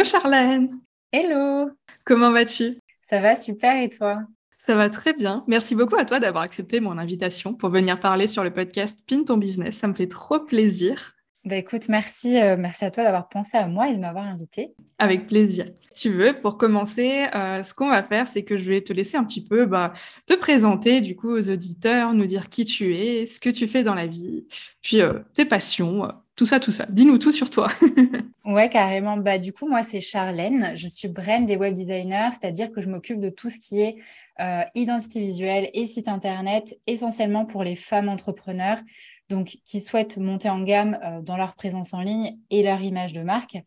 Hello Charlène Hello Comment vas-tu? Ça va super et toi? Ça va très bien. Merci beaucoup à toi d'avoir accepté mon invitation pour venir parler sur le podcast Pin ton business. Ça me fait trop plaisir. Bah écoute, merci, euh, merci à toi d'avoir pensé à moi et de m'avoir invité. Avec plaisir. Si tu veux, pour commencer, euh, ce qu'on va faire, c'est que je vais te laisser un petit peu bah, te présenter du coup aux auditeurs, nous dire qui tu es, ce que tu fais dans la vie, puis euh, tes passions, tout ça, tout ça. Dis-nous tout sur toi. ouais, carrément. Bah, du coup, moi, c'est Charlène. Je suis brand des web designers, c'est-à-dire que je m'occupe de tout ce qui est identité visuelle et site internet, essentiellement pour les femmes entrepreneurs donc qui souhaitent monter en gamme euh, dans leur présence en ligne et leur image de marque.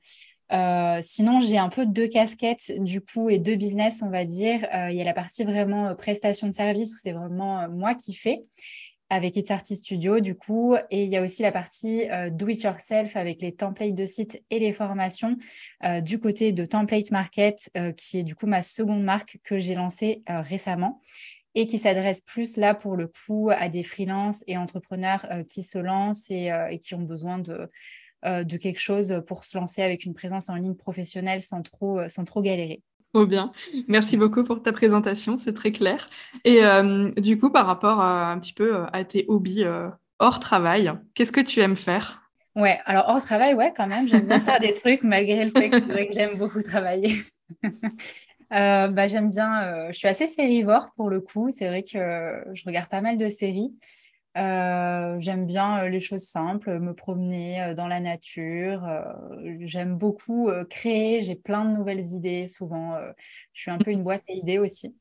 Euh, sinon, j'ai un peu deux casquettes du coup et deux business, on va dire. Euh, il y a la partie vraiment prestation de service où c'est vraiment moi qui fais avec It's Artist Studio du coup. Et il y a aussi la partie do it yourself avec les templates de site et les formations du côté de Template Market qui est du coup ma seconde marque que j'ai lancée récemment et qui s'adresse plus là pour le coup à des freelances et entrepreneurs euh, qui se lancent euh, et, qui ont besoin de, euh, quelque chose pour se lancer avec une présence en ligne professionnelle sans trop galérer. Trop bien. Merci beaucoup pour ta présentation, c'est très clair. Et du coup, par rapport à, un petit peu à tes hobbies hors travail, qu'est-ce que tu aimes faire? Ouais, alors hors travail, ouais, quand même, j'aime bien faire des trucs malgré le fait que c'est vrai que j'aime beaucoup travailler. Euh, bah, J'aime bien, euh, je suis assez sérivore pour le coup. C'est vrai que je regarde pas mal de séries. Euh, j'aime bien les choses simples, me promener dans la nature. J'aime beaucoup créer. J'ai plein de nouvelles idées. Souvent, je suis un peu une boîte à idées aussi.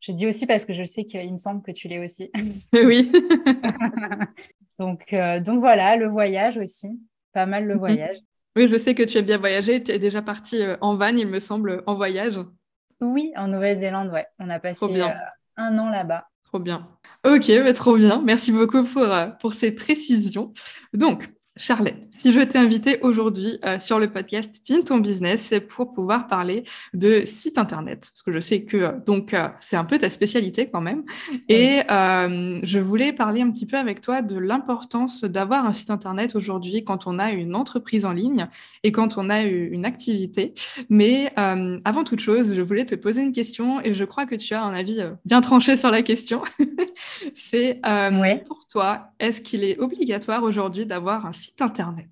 Je dis aussi parce que je sais qu'il me semble que tu l'es aussi. Oui. donc, donc voilà, le voyage aussi. Pas mal le mhm. voyage. Oui, je sais que tu aimes bien voyager. Tu es déjà partie en van, il me semble, en voyage. Oui, en Nouvelle-Zélande, ouais. On a passé euh, un an là-bas. Trop bien. Ok, trop bien. Merci beaucoup pour, euh, pour ces précisions. Donc, Charlotte, si je t'ai invité aujourd'hui euh, sur le podcast Pin ton business, c'est pour pouvoir parler de site internet, parce que je sais que euh, donc euh, c'est un peu ta spécialité quand même. Et je voulais parler un petit peu avec toi de l'importance d'avoir un site internet aujourd'hui quand on a une entreprise en ligne et quand on a une activité. Mais avant toute chose, je voulais te poser une question et je crois que tu as un avis bien tranché sur la question. c'est pour toi, est-ce qu'il est obligatoire aujourd'hui d'avoir un site internet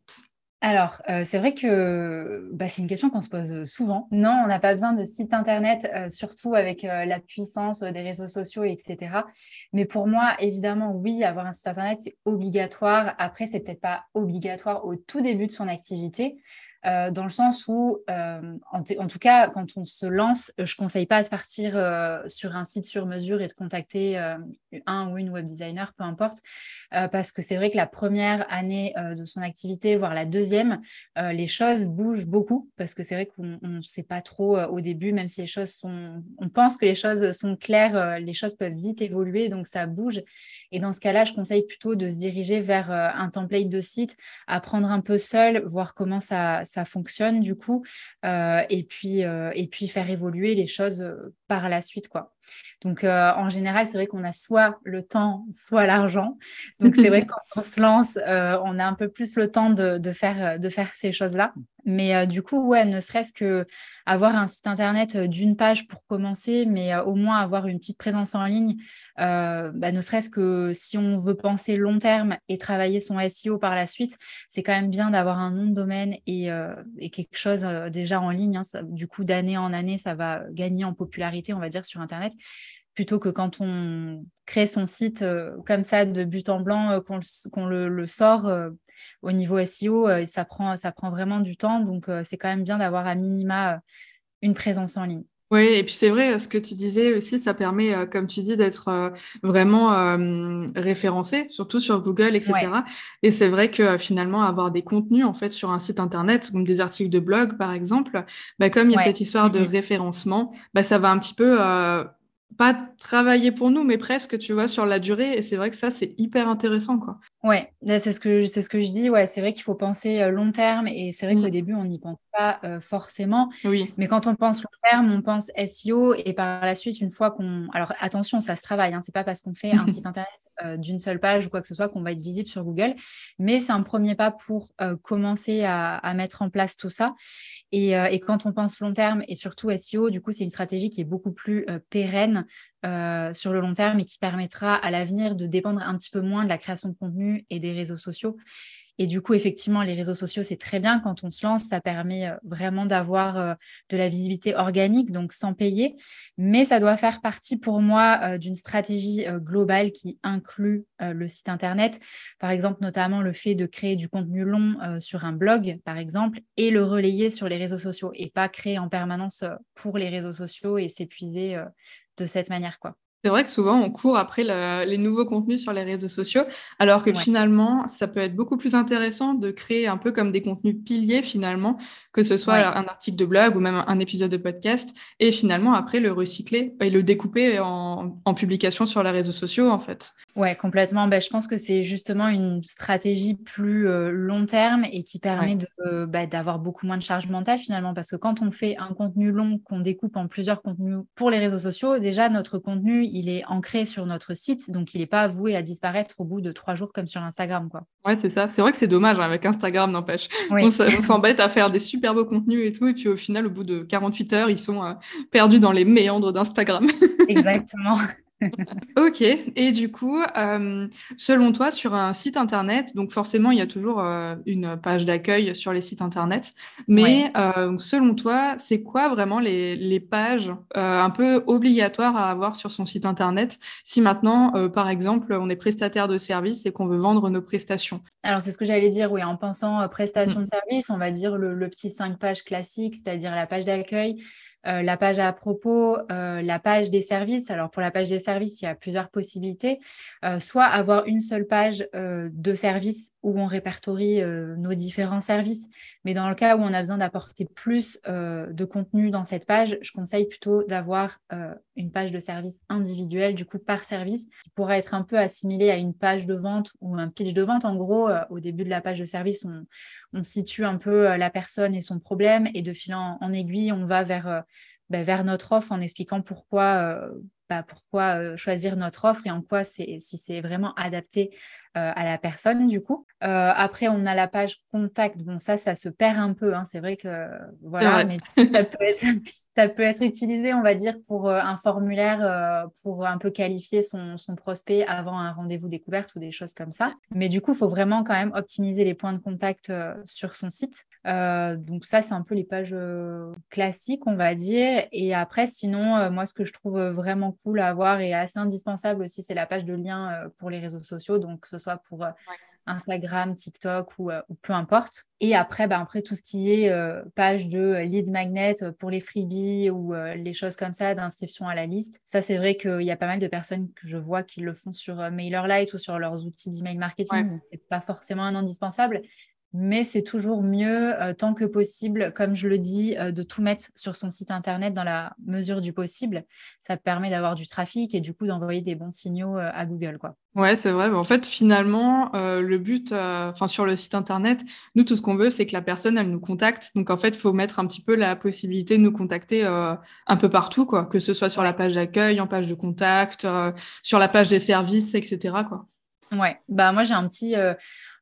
alors, euh, c'est vrai que bah, c'est une question qu'on se pose souvent. Non, on n'a pas besoin de site internet, euh, surtout avec euh, la puissance des réseaux sociaux, etc. Mais pour moi, évidemment, oui, avoir un site internet, c'est obligatoire. Après, c'est peut-être pas obligatoire au tout début de son activité. Euh, dans le sens où, euh, en, tout cas, quand on se lance, je ne conseille pas de partir euh, sur un site sur mesure et de contacter un ou une web designer, peu importe, parce que c'est vrai que la première année de son activité, voire la deuxième, les choses bougent beaucoup, parce que c'est vrai qu'on ne sait pas trop au début, même si les choses sont, on pense que les choses sont claires, les choses peuvent vite évoluer, donc ça bouge. Et dans ce cas-là, je conseille plutôt de se diriger vers un template de site, apprendre un peu seul, voir comment ça ça fonctionne du coup, euh, et, puis, euh, et puis faire évoluer les choses euh, par la suite. quoi. Donc en général, c'est vrai qu'on a soit le temps, soit l'argent. Donc c'est vrai que quand on se lance, on a un peu plus le temps de, de faire, de faire ces choses-là. Mais du coup, ouais, ne serait-ce que avoir un site internet d'une page pour commencer, mais au moins avoir une petite présence en ligne, bah, ne serait-ce que si on veut penser long terme et travailler son SEO par la suite, c'est quand même bien d'avoir un nom de domaine et, et quelque chose déjà en ligne. Hein. du coup, d'année en année, ça va gagner en popularité, on va dire, sur Internet plutôt que quand on crée son site comme ça de but en blanc, qu'on le, sort au niveau SEO, ça, prend, ça prend vraiment du temps. Donc, c'est quand même bien d'avoir à minima une présence en ligne. Oui, et puis c'est vrai, ce que tu disais aussi, ça permet, euh, comme tu dis, d'être euh, vraiment euh, référencé, surtout sur Google, etc. Et c'est vrai que finalement, avoir des contenus en fait sur un site internet, comme des articles de blog par exemple, bah, comme il y a cette histoire de référencement, bah, ça va un petit peu pas travailler pour nous, mais presque, tu vois, sur la durée. Et c'est vrai que ça, c'est hyper intéressant, quoi. Ouais, c'est ce que c'est ce que je dis. Ouais, c'est vrai qu'il faut penser euh, long terme et c'est vrai qu'au mmh. début on n'y pense pas euh, forcément. Oui. Mais quand on pense long terme, on pense SEO et par la suite, une fois qu'on, alors attention, ça se travaille. Hein, c'est pas parce qu'on fait un site internet euh, d'une seule page ou quoi que ce soit qu'on va être visible sur Google, mais c'est un premier pas pour commencer à, à, mettre en place tout ça. Et, et, quand on pense long terme et surtout SEO, du coup, c'est une stratégie qui est beaucoup plus pérenne euh, sur le long terme et qui permettra à l'avenir de dépendre un petit peu moins de la création de contenu et des réseaux sociaux. Et du coup, effectivement, les réseaux sociaux, c'est très bien quand on se lance, ça permet euh, vraiment d'avoir euh, de la visibilité organique, donc sans payer. Mais ça doit faire partie pour moi d'une stratégie globale qui inclut le site Internet. Par exemple, notamment le fait de créer du contenu long sur un blog, par exemple, et le relayer sur les réseaux sociaux et pas créer en permanence pour les réseaux sociaux et s'épuiser de cette manière. quoi. C'est vrai que souvent, on court après les nouveaux contenus sur les réseaux sociaux, alors que finalement, ça peut être beaucoup plus intéressant de créer un peu comme des contenus piliers, finalement, que ce soit un article de blog ou même un épisode de podcast, et finalement, après, le recycler et le découper en, publication sur les réseaux sociaux, en fait. Ouais, complètement. Ben, je pense que c'est justement une stratégie plus euh, long terme et qui permet de, bah, d'avoir beaucoup moins de charge mentale, finalement, parce que quand on fait un contenu long qu'on découpe en plusieurs contenus pour les réseaux sociaux, déjà, notre contenu, il est ancré sur notre site, donc il n'est pas voué à disparaître au bout de trois jours comme sur Instagram. Quoi. Ouais, c'est ça. C'est vrai que c'est dommage hein, avec Instagram, n'empêche. On s'embête à faire des super beaux contenus et tout, et puis au final, au bout de 48 heures, ils sont euh, perdus dans les méandres d'Instagram. Exactement. Ok, et du coup, euh, selon toi, sur un site internet, donc forcément, il y a toujours euh, une page d'accueil sur les sites internet, mais euh, selon toi, c'est quoi vraiment les, les pages un peu obligatoires à avoir sur son site internet si maintenant, par exemple, on est prestataire de service et qu'on veut vendre nos prestations? Alors, c'est ce que j'allais dire, oui, en pensant prestation mm. de service, on va dire le, le petit 5 pages classique, c'est-à-dire la page d'accueil, euh, la page à propos, euh, la page des services. Alors pour la page des services, il y a plusieurs possibilités. Euh, soit avoir une seule page de services où on répertorie nos différents services, mais dans le cas où on a besoin d'apporter plus de contenu dans cette page, je conseille plutôt d'avoir une page de service individuelle, du coup par service, qui pourrait être un peu assimilée à une page de vente ou un pitch de vente. En gros, au début de la page de service, on, on situe un peu la personne et son problème et de fil en aiguille, on va vers bah, vers notre offre en expliquant pourquoi, euh, bah, pourquoi euh, choisir notre offre et en quoi c'est si c'est vraiment adapté euh, à la personne du coup. après, on a la page contact. Bon, ça, ça se perd un peu. Hein. C'est vrai que voilà, mais ça peut être ça peut être utilisé, on va dire, pour euh, un formulaire euh, pour un peu qualifier son, prospect avant un rendez-vous découverte ou des choses comme ça. Mais du coup, il faut vraiment quand même optimiser les points de contact euh, sur son site. donc ça, c'est un peu les pages classiques, on va dire. Et après, sinon, moi, ce que je trouve vraiment cool à avoir et assez indispensable aussi, c'est la page de lien pour les réseaux sociaux. Donc, que ce soit pour Instagram, TikTok euh, ou, peu importe. Et après, bah, après, tout ce qui est euh, page de lead magnet pour les freebies ou euh, les choses comme ça, d'inscription à la liste. Ça, c'est vrai qu'il y a pas mal de personnes que je vois qui le font sur MailerLite ou sur leurs outils d'email marketing. Ce C'est pas forcément un indispensable, mais c'est toujours mieux, euh, tant que possible, comme je le dis, euh, de tout mettre sur son site internet dans la mesure du possible. Ça permet d'avoir du trafic et du coup d'envoyer des bons signaux euh, à Google. Quoi. Ouais, c'est vrai. En fait, finalement, le but, enfin sur le site internet, nous, tout ce qu'on veut, c'est que la personne, elle nous contacte. Donc, en fait, il faut mettre un petit peu la possibilité de nous contacter un peu partout, quoi, que ce soit sur la page d'accueil, en page de contact, sur la page des services, etc. Quoi. Ouais, bah moi j'ai un petit,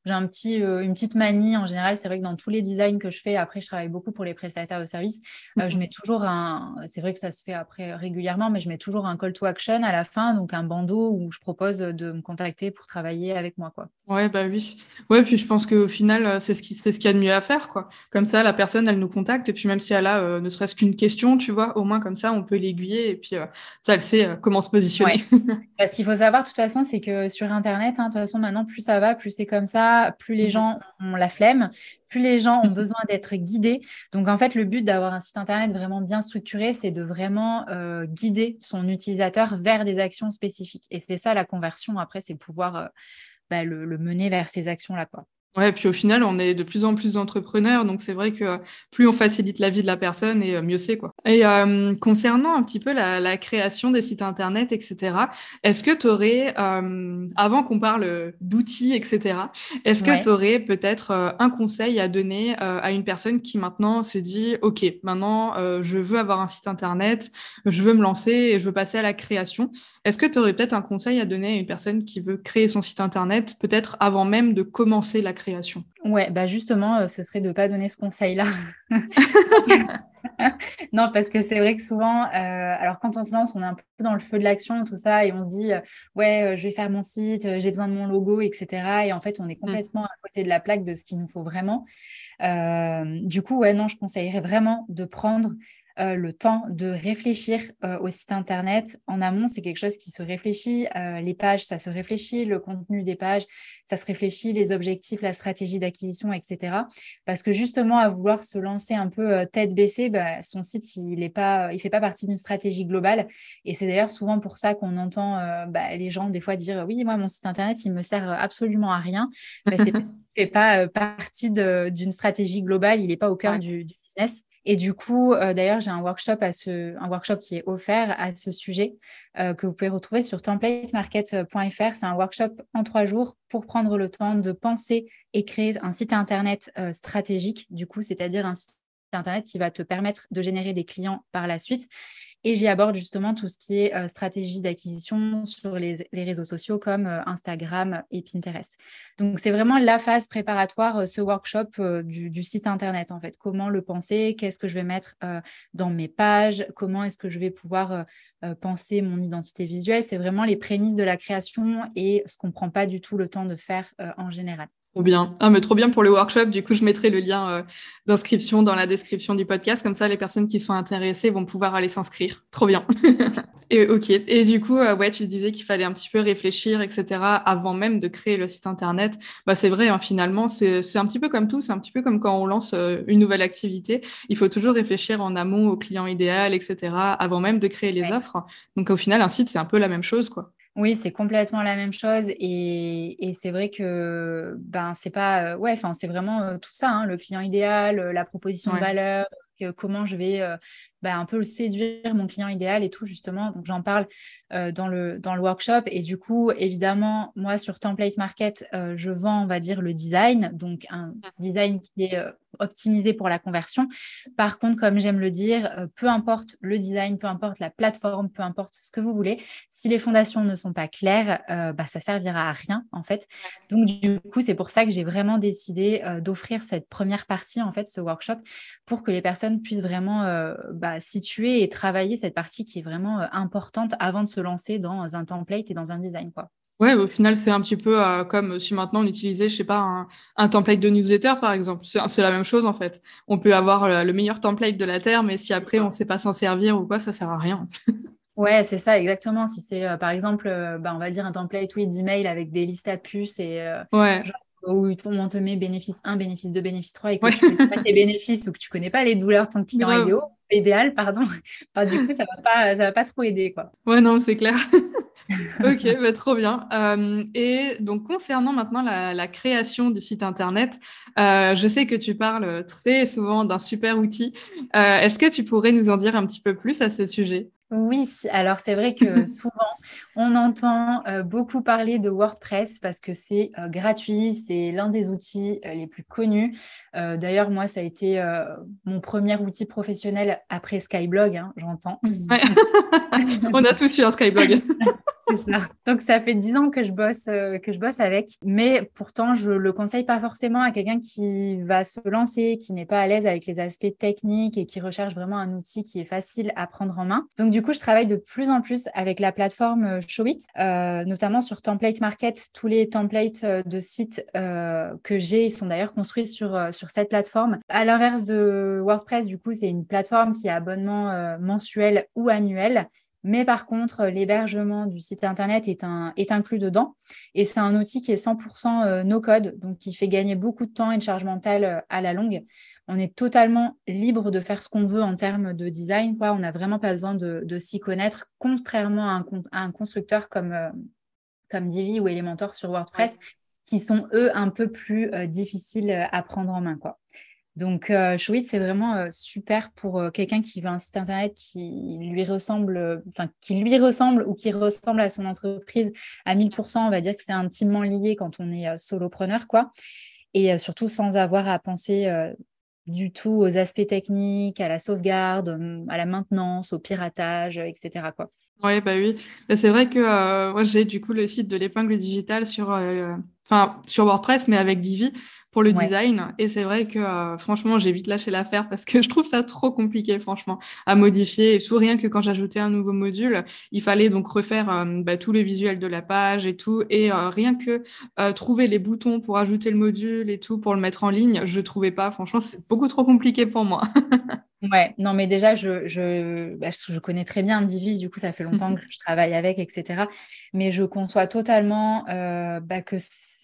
j'ai un petit, euh, une petite manie en général. C'est vrai que dans tous les designs que je fais, après, je travaille beaucoup pour les prestataires de services. Euh, je mhm. mets toujours un, c'est vrai que ça se fait après régulièrement, mais je mets toujours un call to action à la fin, donc un bandeau où je propose de me contacter pour travailler avec moi, quoi. Ouais, bah oui. Ouais, puis je pense qu'au final, euh, c'est ce qui, c'est ce qu'il y a de mieux à faire, quoi. Comme ça, la personne, elle nous contacte, et puis même si elle a ne serait-ce qu'une question, tu vois, au moins comme ça, on peut l'aiguiller, et puis ça, elle sait comment se positionner. Parce qu'il faut savoir, de toute façon, c'est que sur Internet, hein, de toute façon, maintenant, plus ça va, plus c'est comme ça plus les gens ont la flemme, plus les gens ont mhm. besoin d'être guidés. Donc en fait, le but d'avoir un site internet vraiment bien structuré, c'est de vraiment euh, guider son utilisateur vers des actions spécifiques. Et c'est ça la conversion. Après, c'est pouvoir euh, bah, le, mener vers ces actions-là, quoi. Ouais, puis au final, on est de plus en plus d'entrepreneurs, donc c'est vrai que plus on facilite la vie de la personne et euh, mieux c'est quoi. Et euh, concernant un petit peu la, création des sites internet, etc., est-ce que tu aurais, euh, avant qu'on parle d'outils, etc., est-ce que tu aurais peut-être un conseil à donner à une personne qui maintenant se dit, OK, maintenant je veux avoir un site internet, je veux me lancer et je veux passer à la création. Est-ce que tu aurais peut-être un conseil à donner à une personne qui veut créer son site internet, peut-être avant même de commencer la création? Ouais, bah justement, euh, ce serait de ne pas donner ce conseil-là. non, parce que c'est vrai que souvent, euh, alors quand on se lance, on est un peu dans le feu de l'action, tout ça, et on se dit, euh, ouais, je vais faire mon site, j'ai besoin de mon logo, etc. Et en fait, on est mmh. complètement à côté de la plaque de ce qu'il nous faut vraiment. du coup, ouais, non, je conseillerais vraiment de prendre euh, le temps de réfléchir euh, au site internet. En amont, c'est quelque chose qui se réfléchit. Euh, les pages, ça se réfléchit. Le contenu des pages, ça se réfléchit. Les objectifs, la stratégie d'acquisition, etc. Parce que justement, à vouloir se lancer un peu tête baissée, bah, son site, il ne pas, il fait pas partie d'une stratégie globale. Et c'est d'ailleurs souvent pour ça qu'on entend bah, les gens des fois dire oui, moi, mon site internet, il me sert absolument à rien. Bah, c'est fait pas partie d'une stratégie globale. Il n'est pas au cœur du, du business. Et du coup, euh, d'ailleurs, j'ai un workshop, à ce, un workshop qui est offert à ce sujet euh, que vous pouvez retrouver sur templatemarket.fr. C'est un workshop en trois jours pour prendre le temps de penser et créer un site Internet euh, stratégique, du coup, c'est-à-dire un site Internet qui va te permettre de générer des clients par la suite. Et j'y aborde justement tout ce qui est euh, stratégie d'acquisition sur les, réseaux sociaux comme euh, Instagram et Pinterest. Donc, c'est vraiment la phase préparatoire, euh, ce workshop du, site Internet, en fait. Comment le penser Qu'est-ce que je vais mettre dans mes pages Comment est-ce que je vais pouvoir penser mon identité visuelle C'est vraiment les prémices de la création et ce qu'on ne prend pas du tout le temps de faire en général. Trop bien. Ah, mais trop bien pour le workshop. Du coup, je mettrai le lien euh, d'inscription dans la description du podcast. Comme ça, les personnes qui sont intéressées vont pouvoir aller s'inscrire. Trop bien. et ok. Et du coup, euh, ouais, tu disais qu'il fallait un petit peu réfléchir, etc. avant même de créer le site internet. Bah, c'est vrai, hein, finalement, c'est un petit peu comme tout. C'est un petit peu comme quand on lance euh, une nouvelle activité. Il faut toujours réfléchir en amont au client idéal, etc. avant même de créer les offres. Donc, au final, un site, c'est un peu la même chose, quoi. Oui, c'est complètement la même chose et, c'est vrai que ben c'est pas euh, ouais, enfin c'est vraiment euh, tout ça, hein, le client idéal, euh, la proposition de valeur, comment je vais bah, un peu le séduire mon client idéal et tout justement. Donc j'en parle dans, le, dans le workshop et du coup évidemment moi sur Template Market je vends on va dire le design, donc un mmh. design qui est optimisé pour la conversion. Par contre, comme j'aime le dire, euh, peu importe le design, peu importe la plateforme, peu importe ce que vous voulez, si les fondations ne sont pas claires, euh, bah, ça servira à rien en fait. Donc du coup, c'est pour ça que j'ai vraiment décidé euh, d'offrir cette première partie en fait, ce workshop, pour que les personnes puissent vraiment bah, situer et travailler cette partie qui est vraiment importante avant de se lancer dans un template et dans un design quoi. Ouais, au final, c'est un petit peu euh, comme si maintenant on utilisait, je sais pas, un, template de newsletter, par exemple. C'est la même chose, en fait. On peut avoir le, meilleur template de la Terre, mais si après on ne sait pas s'en servir ou quoi, ça sert à rien. ouais, c'est ça, exactement. Si c'est, euh, par exemple, euh, bah, on va dire un template, oui, d'email avec des listes à puces et ouais. où on te met bénéfice 1, bénéfice 2, bénéfice 3 et que tu connais pas tes bénéfices ou que tu connais pas les douleurs de ton client idéal, idéal, pardon, du coup, ça va pas, ça va pas trop aider, quoi. Ouais, non, c'est clair. ok, bah, trop bien. Euh, et donc, concernant maintenant la, création du site Internet, euh, je sais que tu parles très souvent d'un super outil. Euh, est-ce que tu pourrais nous en dire un petit peu plus à ce sujet? Oui, alors c'est vrai que souvent, on entend beaucoup parler de WordPress parce que c'est gratuit, c'est l'un des outils les plus connus. D'ailleurs, moi, ça a été mon premier outil professionnel après Skyblog, hein, j'entends. on a tous eu un Skyblog. c'est ça. Donc, ça fait dix ans que je, bosse, que je bosse avec, mais pourtant, je ne le conseille pas forcément à quelqu'un qui va se lancer, qui n'est pas à l'aise avec les aspects techniques et qui recherche vraiment un outil qui est facile à prendre en main. Donc, du coup, je travaille de plus en plus avec la plateforme euh, Showit, euh, notamment sur Template Market. Tous les templates euh, de sites que j'ai sont d'ailleurs construits sur, cette plateforme. À l'inverse de WordPress, du coup, c'est une plateforme qui a abonnement mensuel ou annuel. Mais par contre, l'hébergement du site Internet est, est inclus dedans. Et c'est un outil qui est 100% no-code, donc qui fait gagner beaucoup de temps et de charge mentale à la longue on est totalement libre de faire ce qu'on veut en termes de design. Quoi. On n'a vraiment pas besoin de, s'y connaître, contrairement à un, constructeur comme, euh, comme Divi ou Elementor sur WordPress, qui sont eux un peu plus difficiles à prendre en main. Quoi. Donc, euh, c'est vraiment super pour quelqu'un qui veut un site internet qui lui ressemble, enfin, qui lui ressemble ou qui ressemble à son entreprise à 1000%. On va dire que c'est intimement lié quand on est solopreneur, quoi. Et surtout sans avoir à penser du tout aux aspects techniques, à la sauvegarde, à la maintenance, au piratage, etc. Ouais, bah oui. C'est vrai que euh, moi, j'ai du coup le site de l'épingle digitale sur, euh, sur WordPress, mais avec Divi pour le design. Et c'est vrai que euh, franchement, j'ai vite lâché l'affaire parce que je trouve ça trop compliqué, franchement, à modifier. Et tout rien que quand j'ajoutais un nouveau module, il fallait donc refaire euh, bah, tous les visuels de la page et tout. Et euh, rien que trouver les boutons pour ajouter le module et tout, pour le mettre en ligne, je trouvais pas. Franchement, c'est beaucoup trop compliqué pour moi. Ouais, non, mais déjà, je, je, bah, je, connais très bien Divi, du coup, ça fait longtemps que je travaille avec, etc. Mais je conçois totalement bah, que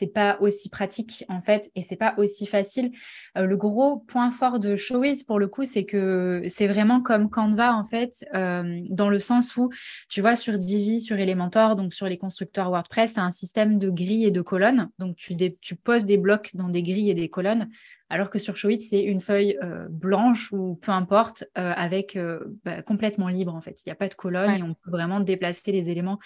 c'est pas aussi pratique en fait et c'est pas aussi facile. Euh, le gros point fort de Showit pour le coup, c'est que c'est vraiment comme Canva en fait, euh, dans le sens où tu vois sur Divi, sur Elementor, donc sur les constructeurs WordPress, tu as un système de grilles et de colonnes. Donc tu, tu poses des blocs dans des grilles et des colonnes. Alors que sur Showit, c'est une feuille euh, blanche ou peu importe, avec bah, complètement libre en fait. Il n'y a pas de colonne et on peut vraiment déplacer les éléments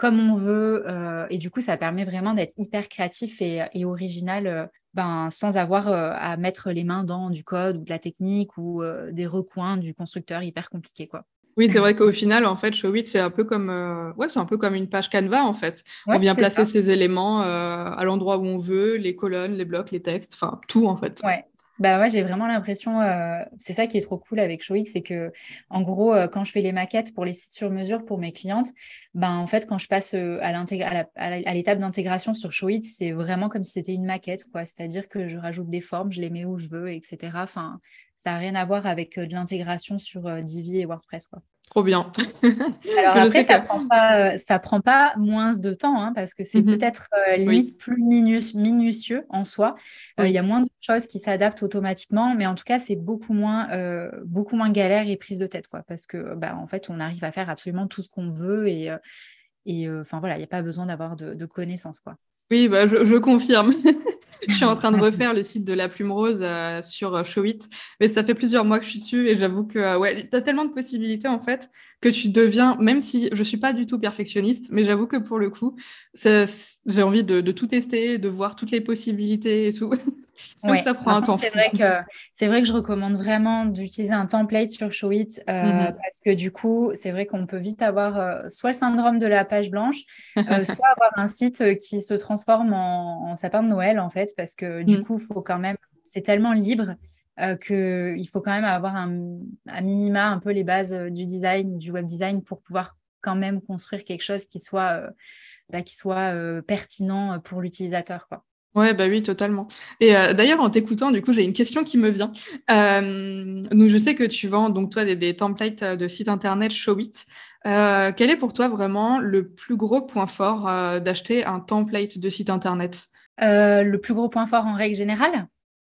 comme on veut. Euh, et du coup, ça permet vraiment d'être hyper créatif et, original euh, ben, sans avoir euh, à mettre les mains dans du code ou de la technique ou des recoins du constructeur hyper compliqués. Quoi. Oui, c'est vrai qu'au final, en fait, Showit, c'est un peu comme, ouais, c'est un peu comme une page Canva, en fait. on vient placer ces éléments à l'endroit où on veut, les colonnes, les blocs, les textes, enfin tout, en fait. Ouais, bah j'ai vraiment l'impression, euh, c'est ça qui est trop cool avec Showix, c'est que en gros, euh, quand je fais les maquettes pour les sites sur mesure pour mes clientes, ben en fait, quand je passe euh, à l'étape d'intégration sur Showix, c'est vraiment comme si c'était une maquette, quoi. C'est-à-dire que je rajoute des formes, je les mets où je veux, etc. Enfin, ça n'a rien à voir avec de l'intégration sur Divi et WordPress. Trop bien. Alors après, ça ne prend, pas, euh, prend pas moins de temps hein, parce que c'est mhm. peut-être euh, limite plus minutieux en soi. Euh, il y a moins de choses qui s'adaptent automatiquement, mais en tout cas, c'est beaucoup moins, beaucoup moins galère et prise de tête. Quoi, parce que bah, en fait, on arrive à faire absolument tout ce qu'on veut et, et enfin voilà, il n'y a pas besoin d'avoir de, connaissances. Quoi. Oui, bah, je confirme. je suis en train de refaire le site de la plume rose euh, sur euh, Showit, mais ça fait plusieurs mois que je suis dessus et j'avoue que euh, ouais, tu as tellement de possibilités en fait que tu deviens, même si je suis pas du tout perfectionniste, mais j'avoue que pour le coup, j'ai envie de, tout tester, de voir toutes les possibilités et tout. ouais. ça prend un temps. C'est vrai, que, vrai que je recommande vraiment d'utiliser un template sur Showit euh, mhm. parce que du coup, c'est vrai qu'on peut vite avoir euh, soit le syndrome de la page blanche, euh, soit avoir un site qui se transforme en, sapin de Noël en fait, parce que du mhm. coup, faut quand même, c'est tellement libre euh, qu'il faut quand même avoir un, à minima un peu les bases euh, du design, du web design pour pouvoir quand même construire quelque chose qui soit, euh, bah, qui soit pertinent pour l'utilisateur. Quoi. Ouais, bah oui, totalement. Et d'ailleurs, en t'écoutant, du coup, j'ai une question qui me vient. nous, je sais que tu vends donc toi des, templates de sites internet Showit. quel est pour toi vraiment le plus gros point fort d'acheter un template de site internet? Le plus gros point fort en règle générale?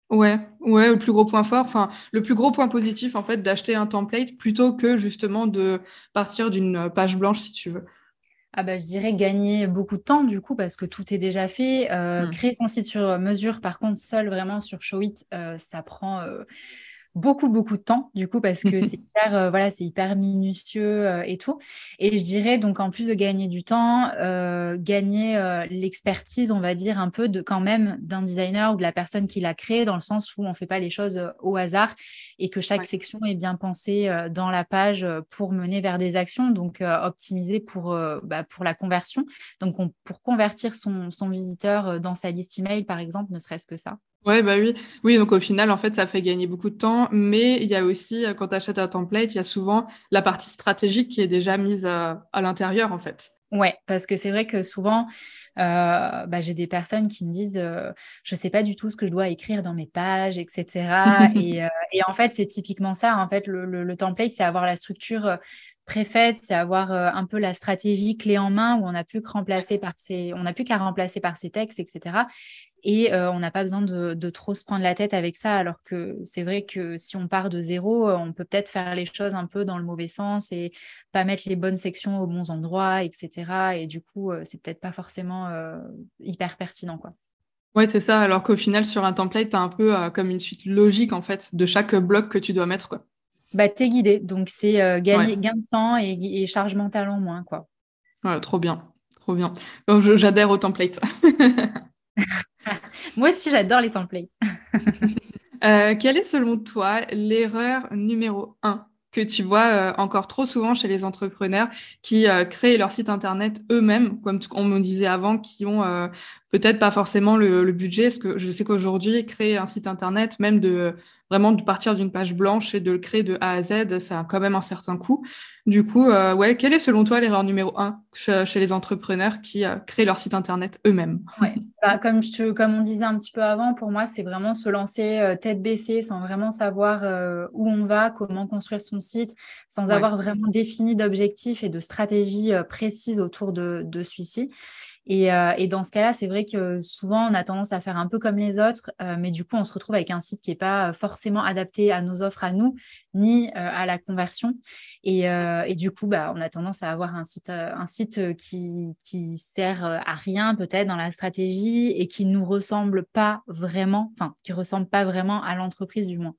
Ouais, ouais, le plus gros point fort, enfin, le plus gros point positif, en fait, d'acheter un template plutôt que justement de partir d'une page blanche, si tu veux. Ah bah, je dirais gagner beaucoup de temps du coup parce que tout est déjà fait. Euh, hmm. Créer son site sur mesure, par contre, seul vraiment sur Showit, euh, ça prend euh, beaucoup beaucoup de temps du coup parce que c'est hyper euh, voilà c'est hyper minutieux euh, et tout. Et je dirais donc en plus de gagner du temps euh, gagner l'expertise on va dire un peu de quand même d'un designer ou de la personne qui l'a créé dans le sens où on fait pas les choses au hasard et que chaque section est bien pensée dans la page pour mener vers des actions donc optimiser pour bah, pour la conversion. Donc pour convertir son, son visiteur dans sa liste email par exemple ne serait-ce que ça Ouais, bah oui. Oui, donc au final, en fait, ça fait gagner beaucoup de temps. Mais il y a aussi, euh, quand tu achètes un template, il y a souvent la partie stratégique qui est déjà mise à, l'intérieur, en fait. Ouais, parce que c'est vrai que souvent, euh, bah, j'ai des personnes qui me disent euh, je ne sais pas du tout ce que je dois écrire dans mes pages, etc. et, et, en fait, c'est typiquement ça. En fait, le, le template, c'est avoir la structure préfaite, c'est avoir un peu la stratégie clé en main où on n'a plus qu'à remplacer par ces, on n'a plus qu'à remplacer par ces textes, etc. Et on n'a pas besoin de, trop se prendre la tête avec ça, alors que c'est vrai que si on part de zéro, on peut peut-être faire les choses un peu dans le mauvais sens et pas mettre les bonnes sections aux bons endroits, etc. Et du coup, c'est peut-être pas forcément hyper pertinent, quoi. Oui, c'est ça. Alors qu'au final, sur un template, tu as un peu comme une suite logique en fait de chaque bloc que tu dois mettre. Quoi. Bah, tu es guidé. Donc, c'est gagner gain de temps et, et, charge mentale en moins. Quoi. Ouais, trop bien. Trop bien. J'adhère au template. Moi aussi, j'adore les templates. Euh, quelle est selon toi l'erreur numéro un que tu vois euh, encore trop souvent chez les entrepreneurs qui euh, créent leur site internet eux-mêmes, comme on me disait avant, qui ont peut-être pas forcément le, budget, parce que je sais qu'aujourd'hui, créer un site internet, même de vraiment de partir d'une page blanche et de le créer de A à Z, ça a quand même un certain coût. Du coup, euh, ouais, quelle est selon toi l'erreur numéro un chez, les entrepreneurs qui euh, créent leur site internet eux-mêmes? Ouais. Bah, comme, je, comme on disait un petit peu avant, pour moi, c'est vraiment se lancer euh, tête baissée sans vraiment savoir où on va, comment construire son site, sans avoir vraiment défini d'objectifs et de stratégies précises autour de, de celui-ci. Euh, et, dans ce cas-là, c'est vrai que souvent, on a tendance à faire un peu comme les autres, euh, mais du coup, on se retrouve avec un site qui n'est pas forcément adapté à nos offres à nous, ni euh, à la conversion. Et, du coup, bah, on a tendance à avoir un site, un site qui, qui sert à rien peut-être dans la stratégie et qui ne nous ressemble pas vraiment, enfin, qui ressemble pas vraiment à l'entreprise du moins.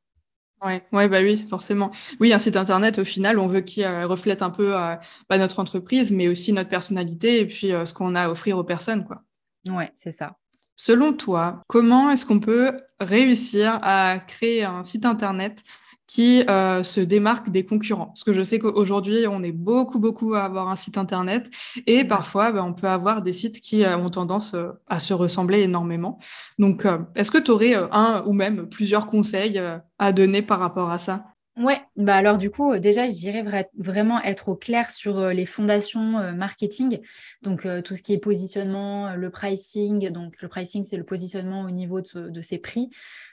Ouais, ouais, bah oui, forcément. Oui, un site internet, au final, on veut qu'il euh, reflète un peu euh, bah, notre entreprise, mais aussi notre personnalité et puis euh, ce qu'on a à offrir aux personnes, quoi. Ouais, c'est ça. Selon toi, comment est-ce qu'on peut réussir à créer un site internet qui euh, se démarque des concurrents. Parce que je sais qu'aujourd'hui, on est beaucoup, beaucoup à avoir un site Internet et parfois, ben, on peut avoir des sites qui euh, ont tendance euh, à se ressembler énormément. Donc, est-ce que tu aurais un ou même plusieurs conseils à donner par rapport à ça? Ouais, bah alors du coup, déjà, je dirais vraiment être au clair sur les fondations marketing, donc tout ce qui est positionnement, le pricing, donc le pricing, c'est le positionnement au niveau de, de ses prix,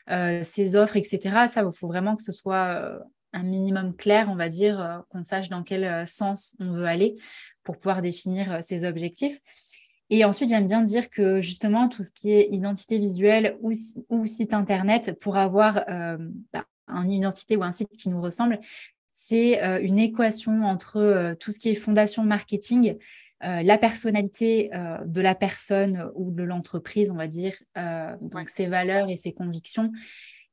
ses offres, etc. Ça, il faut vraiment que ce soit un minimum clair, on va dire, qu'on sache dans quel sens on veut aller pour pouvoir définir ses objectifs. Et ensuite, j'aime bien dire que justement, tout ce qui est identité visuelle ou, ou site internet, pour avoir bah, une identité ou un site qui nous ressemble, c'est euh, une équation entre euh, tout ce qui est fondation marketing, euh, la personnalité de la personne ou de l'entreprise, on va dire, donc ses valeurs et ses convictions,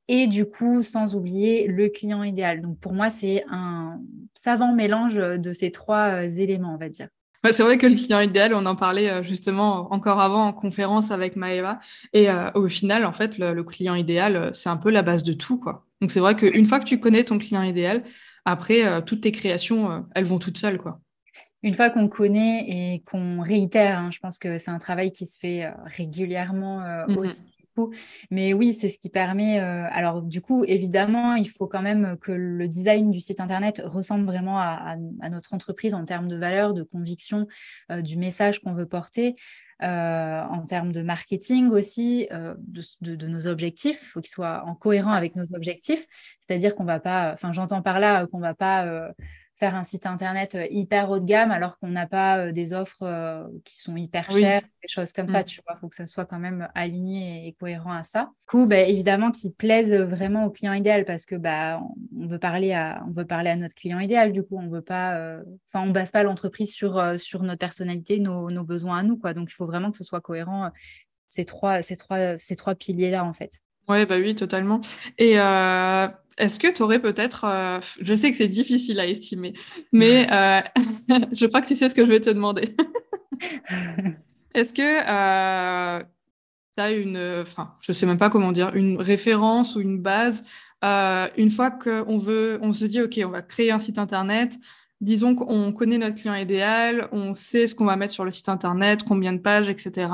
et du coup, sans oublier le client idéal. Donc pour moi, c'est un savant mélange de ces trois éléments, on va dire. c'est vrai que le client idéal, on en parlait justement encore avant en conférence avec Maëva. Et au final, en fait, le, le client idéal, c'est un peu la base de tout, quoi. Donc c'est vrai qu'une fois que tu connais ton client idéal, après, euh, toutes tes créations, euh, elles vont toutes seules. Quoi. Une fois qu'on connaît et qu'on réitère, hein, je pense que c'est un travail qui se fait euh, régulièrement mm-hmm. aussi. Mais oui, c'est ce qui permet. alors, du coup, évidemment, il faut quand même que le design du site Internet ressemble vraiment à, notre entreprise en termes de valeur, de conviction, du message qu'on veut porter. Euh, en termes de marketing aussi, euh, de, nos objectifs. Il faut qu'ils soient en cohérent avec nos objectifs. C'est-à-dire qu'on va pas, enfin j'entends par là qu'on va pas euh, faire un site internet euh, hyper haut de gamme alors qu'on n'a pas euh, des offres euh, qui sont hyper chères, des choses comme ça, mm. tu vois. Il faut que ça soit quand même aligné et cohérent à ça. Du coup, bah, évidemment, qu'ils plaisent vraiment au client idéal parce que bah, on veut parler à, on veut parler à notre client idéal. Du coup, on veut pas, enfin, on base pas l'entreprise sur, sur notre personnalité, nos, nos, besoins à nous, quoi. Donc, il faut vraiment que ce soit cohérent ces trois, ces trois, ces trois piliers-là, en fait. Ouais, bah oui, totalement. Et est-ce que tu aurais peut-être, euh, je sais que c'est difficile à estimer, mais euh, je crois que tu sais ce que je vais te demander. Est-ce que euh, tu as une, enfin, je sais même pas comment dire, une référence ou une base une fois qu'on veut, on se dit, OK, on va créer un site internet, disons qu'on connaît notre client idéal, on sait ce qu'on va mettre sur le site internet, combien de pages, etc.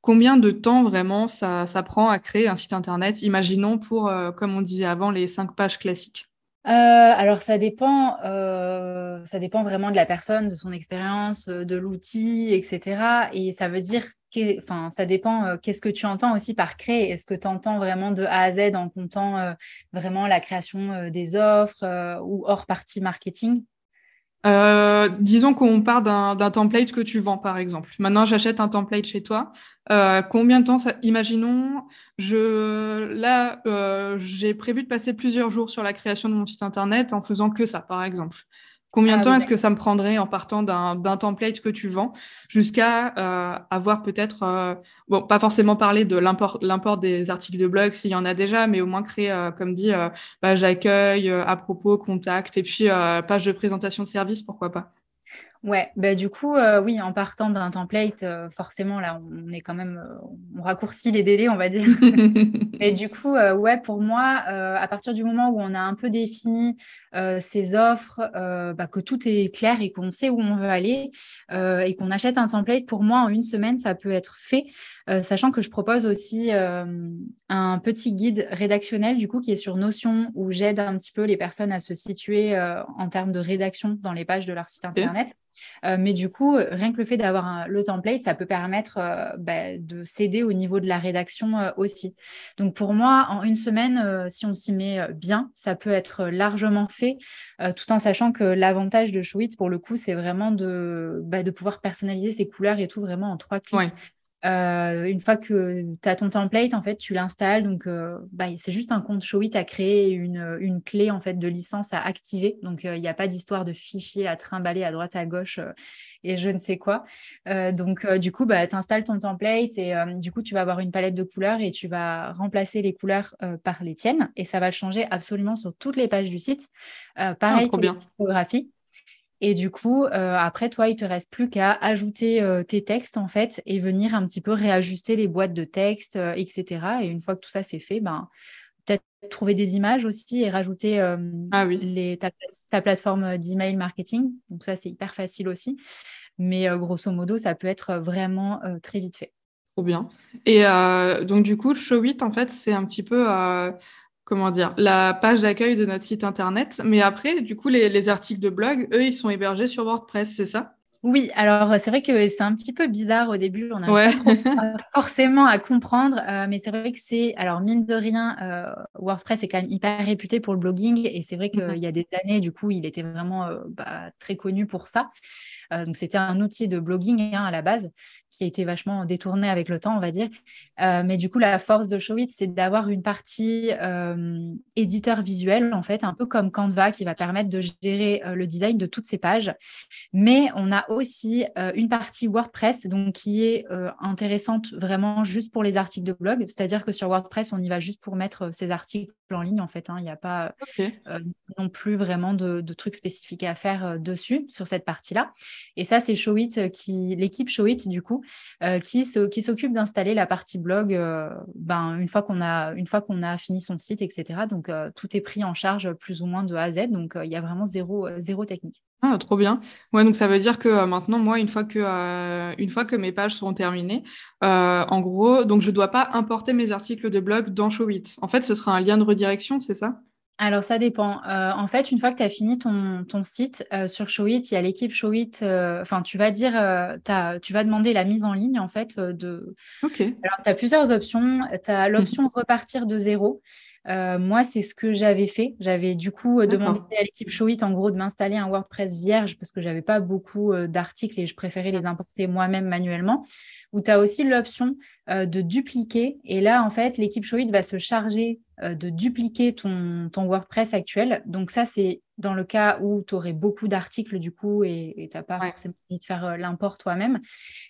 Combien de temps vraiment ça, prend à créer un site internet Imaginons pour, euh, comme on disait avant, les cinq pages classiques? Euh, alors ça dépend, euh, ça dépend vraiment de la personne, de son expérience, de l'outil, etc. Et ça veut dire, enfin, ça dépend. Qu'est-ce que tu entends aussi par créer Est-ce que tu entends vraiment de A à Z en comptant vraiment la création des offres ou hors partie marketing? Euh, disons qu'on part d'un template que tu vends, par exemple. Maintenant, j'achète un template chez toi. Euh, combien de temps ça... Imaginons, je... là, euh, j'ai prévu de passer plusieurs jours sur la création de mon site internet en faisant que ça, par exemple. Combien de ah temps est-ce que ça me prendrait en partant d'un template que tu vends jusqu'à euh, avoir peut-être, euh, bon, pas forcément parler de l'import des articles de blog s'il y en a déjà, mais au moins créer, euh, comme dit, page d'accueil, à propos, contact, et puis page de présentation de service, pourquoi pas Ouais, bah du coup, euh, oui, en partant d'un template, euh, forcément, là, on est quand même, euh, on raccourcit les délais, on va dire. Et du coup, ouais, pour moi, à partir du moment où on a un peu défini ses offres, bah, que tout est clair et qu'on sait où on veut aller et qu'on achète un template, pour moi, en une semaine, ça peut être fait. sachant que je propose aussi un petit guide rédactionnel du coup qui est sur Notion où j'aide un petit peu les personnes à se situer en termes de rédaction dans les pages de leur site internet. Euh, mais du coup, rien que le fait d'avoir le template, ça peut permettre euh, bah, de s'aider au niveau de la rédaction euh, aussi. Donc pour moi, en une semaine, si on s'y met bien, ça peut être largement fait, tout en sachant que l'avantage de Showit, pour le coup, c'est vraiment de, bah, de pouvoir personnaliser ses couleurs et tout vraiment en trois clics. Euh, une fois que tu as ton template, en fait, tu l'installes. Donc, euh, bah, c'est juste un compte Showit à créer une, une, clé en fait de licence à activer. Donc, euh, il n'y a pas d'histoire de fichier à trimballer à droite à gauche et je ne sais quoi. donc, du coup, bah, tu installes ton template et du coup, tu vas avoir une palette de couleurs et tu vas remplacer les couleurs par les tiennes et ça va le changer absolument sur toutes les pages du site. pareil ah, pour bien. les typographies. Et du coup, euh, après, toi, il te reste plus qu'à ajouter euh, tes textes, en fait, et venir un petit peu réajuster les boîtes de texte, euh, etc. Et une fois que tout ça c'est fait, ben, peut-être trouver des images aussi et rajouter ah les, ta, plateforme d'email marketing. Donc ça, c'est hyper facile aussi. Mais grosso modo, ça peut être vraiment très vite fait. Trop bien. Et donc, du coup, le show 8, en fait, c'est un petit peu comment dire, la page d'accueil de notre site internet. Mais après, du coup, les, articles de blog, eux, ils sont hébergés sur WordPress, c'est ça? Oui, alors c'est vrai que c'est un petit peu bizarre au début, on n'a pas trop, forcément à comprendre, euh, mais c'est vrai que c'est, alors mine de rien, euh, WordPress est quand même hyper réputé pour le blogging et c'est vrai qu'il mhm. y a des années, du coup, il était vraiment euh, bah, très connu pour ça. donc c'était un outil de blogging hein, à la base qui a été vachement détourné avec le temps, on va dire. Euh, mais du coup, la force de Showit, c'est d'avoir une partie euh, éditeur visuel, en fait, un peu comme Canva, qui va permettre de gérer euh, le design de toutes ces pages. Mais on a aussi une partie WordPress, donc qui est intéressante vraiment juste pour les articles de blog. C'est-à-dire que sur WordPress, on y va juste pour mettre ces articles en ligne, en fait. Hein. Il n'y a pas non plus vraiment de, de, trucs spécifiques à faire dessus, sur cette partie-là. Et ça, c'est Showit, qui, l'équipe Showit, du coup, euh, qui, s'occupe d'installer la partie blog euh, ben, une fois qu'on a, fini son site, etc. Donc, euh, tout est pris en charge plus ou moins de A à Z. Donc, il y a vraiment zéro, zéro technique. Ah, trop bien. Ouais, donc ça veut dire que maintenant, moi, une fois que, une fois que mes pages seront terminées, en gros, donc je ne dois pas importer mes articles de blog dans Showit. En fait, ce sera un lien de redirection, c'est ça? Alors, ça dépend. Euh, en fait, une fois que tu as fini ton, ton site euh, sur Showit, il y a l'équipe Showit. Euh, enfin, tu vas dire, tu vas demander la mise en ligne, en fait, de. OK. Alors, tu as plusieurs options. Tu as l'option repartir de zéro. moi, c'est ce que j'avais fait. J'avais du coup demandé à l'équipe Showit, en gros, de m'installer un WordPress vierge parce que j'avais pas beaucoup d'articles et je préférais les importer moi-même manuellement. Ou tu as aussi l'option de dupliquer. Et là, en fait, l'équipe Showit va se charger de dupliquer ton, ton, WordPress actuel. Donc ça, c'est dans le cas où tu aurais beaucoup d'articles du coup et tu n'as pas forcément envie de faire euh, l'import toi-même.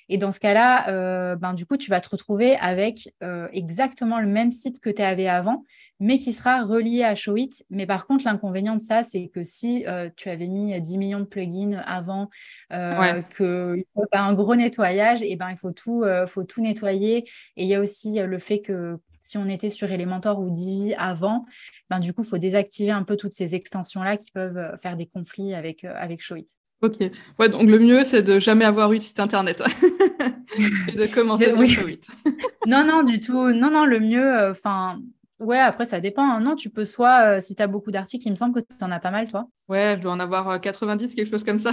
Et dans ce cas-là, euh, ben, du coup, tu vas te retrouver avec exactement le même site que tu avais avant, mais qui sera relié à Showit. Mais par contre, l'inconvénient de ça, c'est que si tu avais mis 10 millions de plugins avant, qu'il faut un gros nettoyage, et ben, il faut tout, faut tout nettoyer. Et il y a aussi le fait que si on était sur Elementor ou Divi avant, ben, du coup, il faut désactiver un peu toutes ces extensions-là qui peuvent euh, faire des conflits avec, euh, avec Showit. Ok. Ouais, donc le mieux, c'est de jamais avoir eu de site internet et de commencer sur Showit. non, non, du tout. Non, non, le mieux, euh, enfin, Ouais, après, ça dépend. Hein. Non, tu peux soit, si tu as beaucoup d'articles, il me semble que tu en as pas mal, toi. Ouais, je dois en avoir 90, quelque chose comme ça.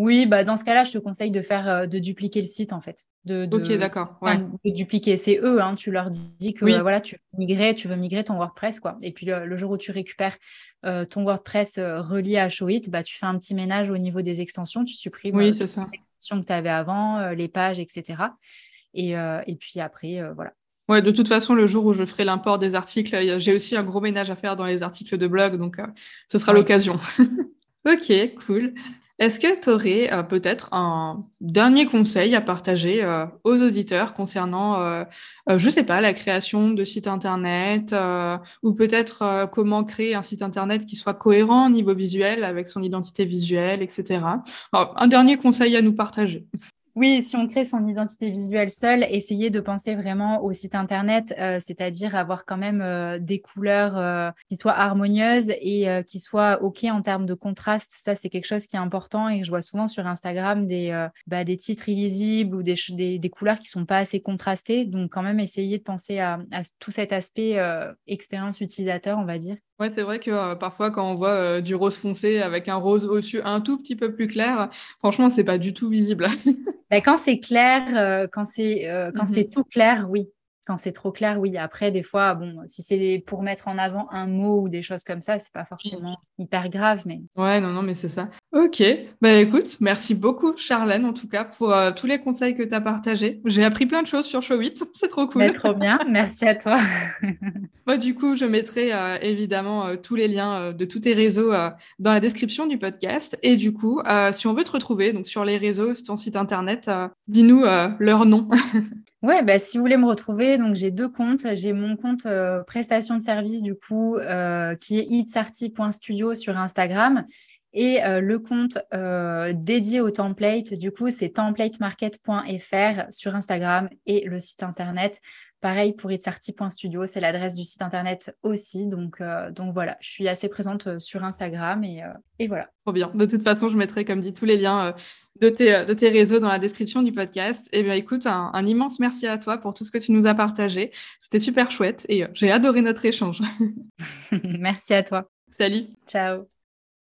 Oui, bah dans ce cas-là, je te conseille de faire euh, de dupliquer le site en fait. De, ok, d'accord. De dupliquer, c'est eux. Hein, tu leur dis que euh, voilà, tu veux migrer, tu veux migrer ton WordPress quoi. Et puis le, jour où tu récupères euh, ton WordPress relié à Showit, bah tu fais un petit ménage au niveau des extensions, tu supprimes oui, les extensions que tu avais avant, les pages, etc. Et, et puis après, voilà. Ouais, de toute façon, le jour où je ferai l'import des articles, j'ai aussi un gros ménage à faire dans les articles de blog, donc ce sera l'occasion. Ok, cool. Est-ce que tu aurais euh, peut-être un dernier conseil à partager euh, aux auditeurs concernant, euh, je ne sais pas, la création de sites Internet ou peut-être comment créer un site Internet qui soit cohérent au niveau visuel avec son identité visuelle, etc. un dernier conseil à nous partager. Oui, si on crée son identité visuelle seule, essayer de penser vraiment au site internet, euh, c'est-à-dire avoir quand même euh, des couleurs euh, qui soient harmonieuses et qui soient OK en termes de contraste. Ça, c'est quelque chose qui est important et je vois souvent sur Instagram des, bah, titres illisibles ou des, des, couleurs qui sont pas assez contrastées. Donc, quand même, essayer de penser à tout cet aspect expérience utilisateur, on va dire. Ouais, c'est vrai que parfois, quand on voit du rose foncé avec un rose au-dessus un tout petit peu plus clair, franchement, c'est pas du tout visible. Ben, quand c'est clair, euh, quand c'est quand mm-hmm. c'est tout clair, oui. Quand c'est trop clair, oui. Après, des fois, bon, si c'est pour mettre en avant un mot ou des choses comme ça, c'est pas forcément hyper grave, mais. Ouais, non, non, mais c'est ça. Ok. Bah écoute, merci beaucoup, Charlène, en tout cas, pour euh, tous les conseils que tu as partagés. J'ai appris plein de choses sur Show 8. c'est trop cool. Trop bien. Merci à toi. Moi, du coup, je mettrai euh, évidemment euh, tous les liens de tous tes réseaux dans la description du podcast. Et du coup, si on veut te retrouver donc sur les réseaux, sur ton site internet, dis-nous leur nom. Ouais, bah, si vous voulez me retrouver, donc j'ai deux comptes. J'ai mon compte euh, prestation de service du coup euh, qui est itsarty.studio sur Instagram et euh, le compte dédié au template, du coup, c'est templatemarket.fr sur Instagram et le site internet. Pareil pour itsarty.studio, c'est l'adresse du site internet aussi. Donc, donc voilà, je suis assez présente sur Instagram et, et voilà. Trop bien. De toute façon, je mettrai, comme dit, tous les liens de tes, de tes réseaux dans la description du podcast. Et eh bien, écoute, un, un, immense merci à toi pour tout ce que tu nous as partagé. C'était super chouette et euh, j'ai adoré notre échange. merci à toi. Salut. Ciao.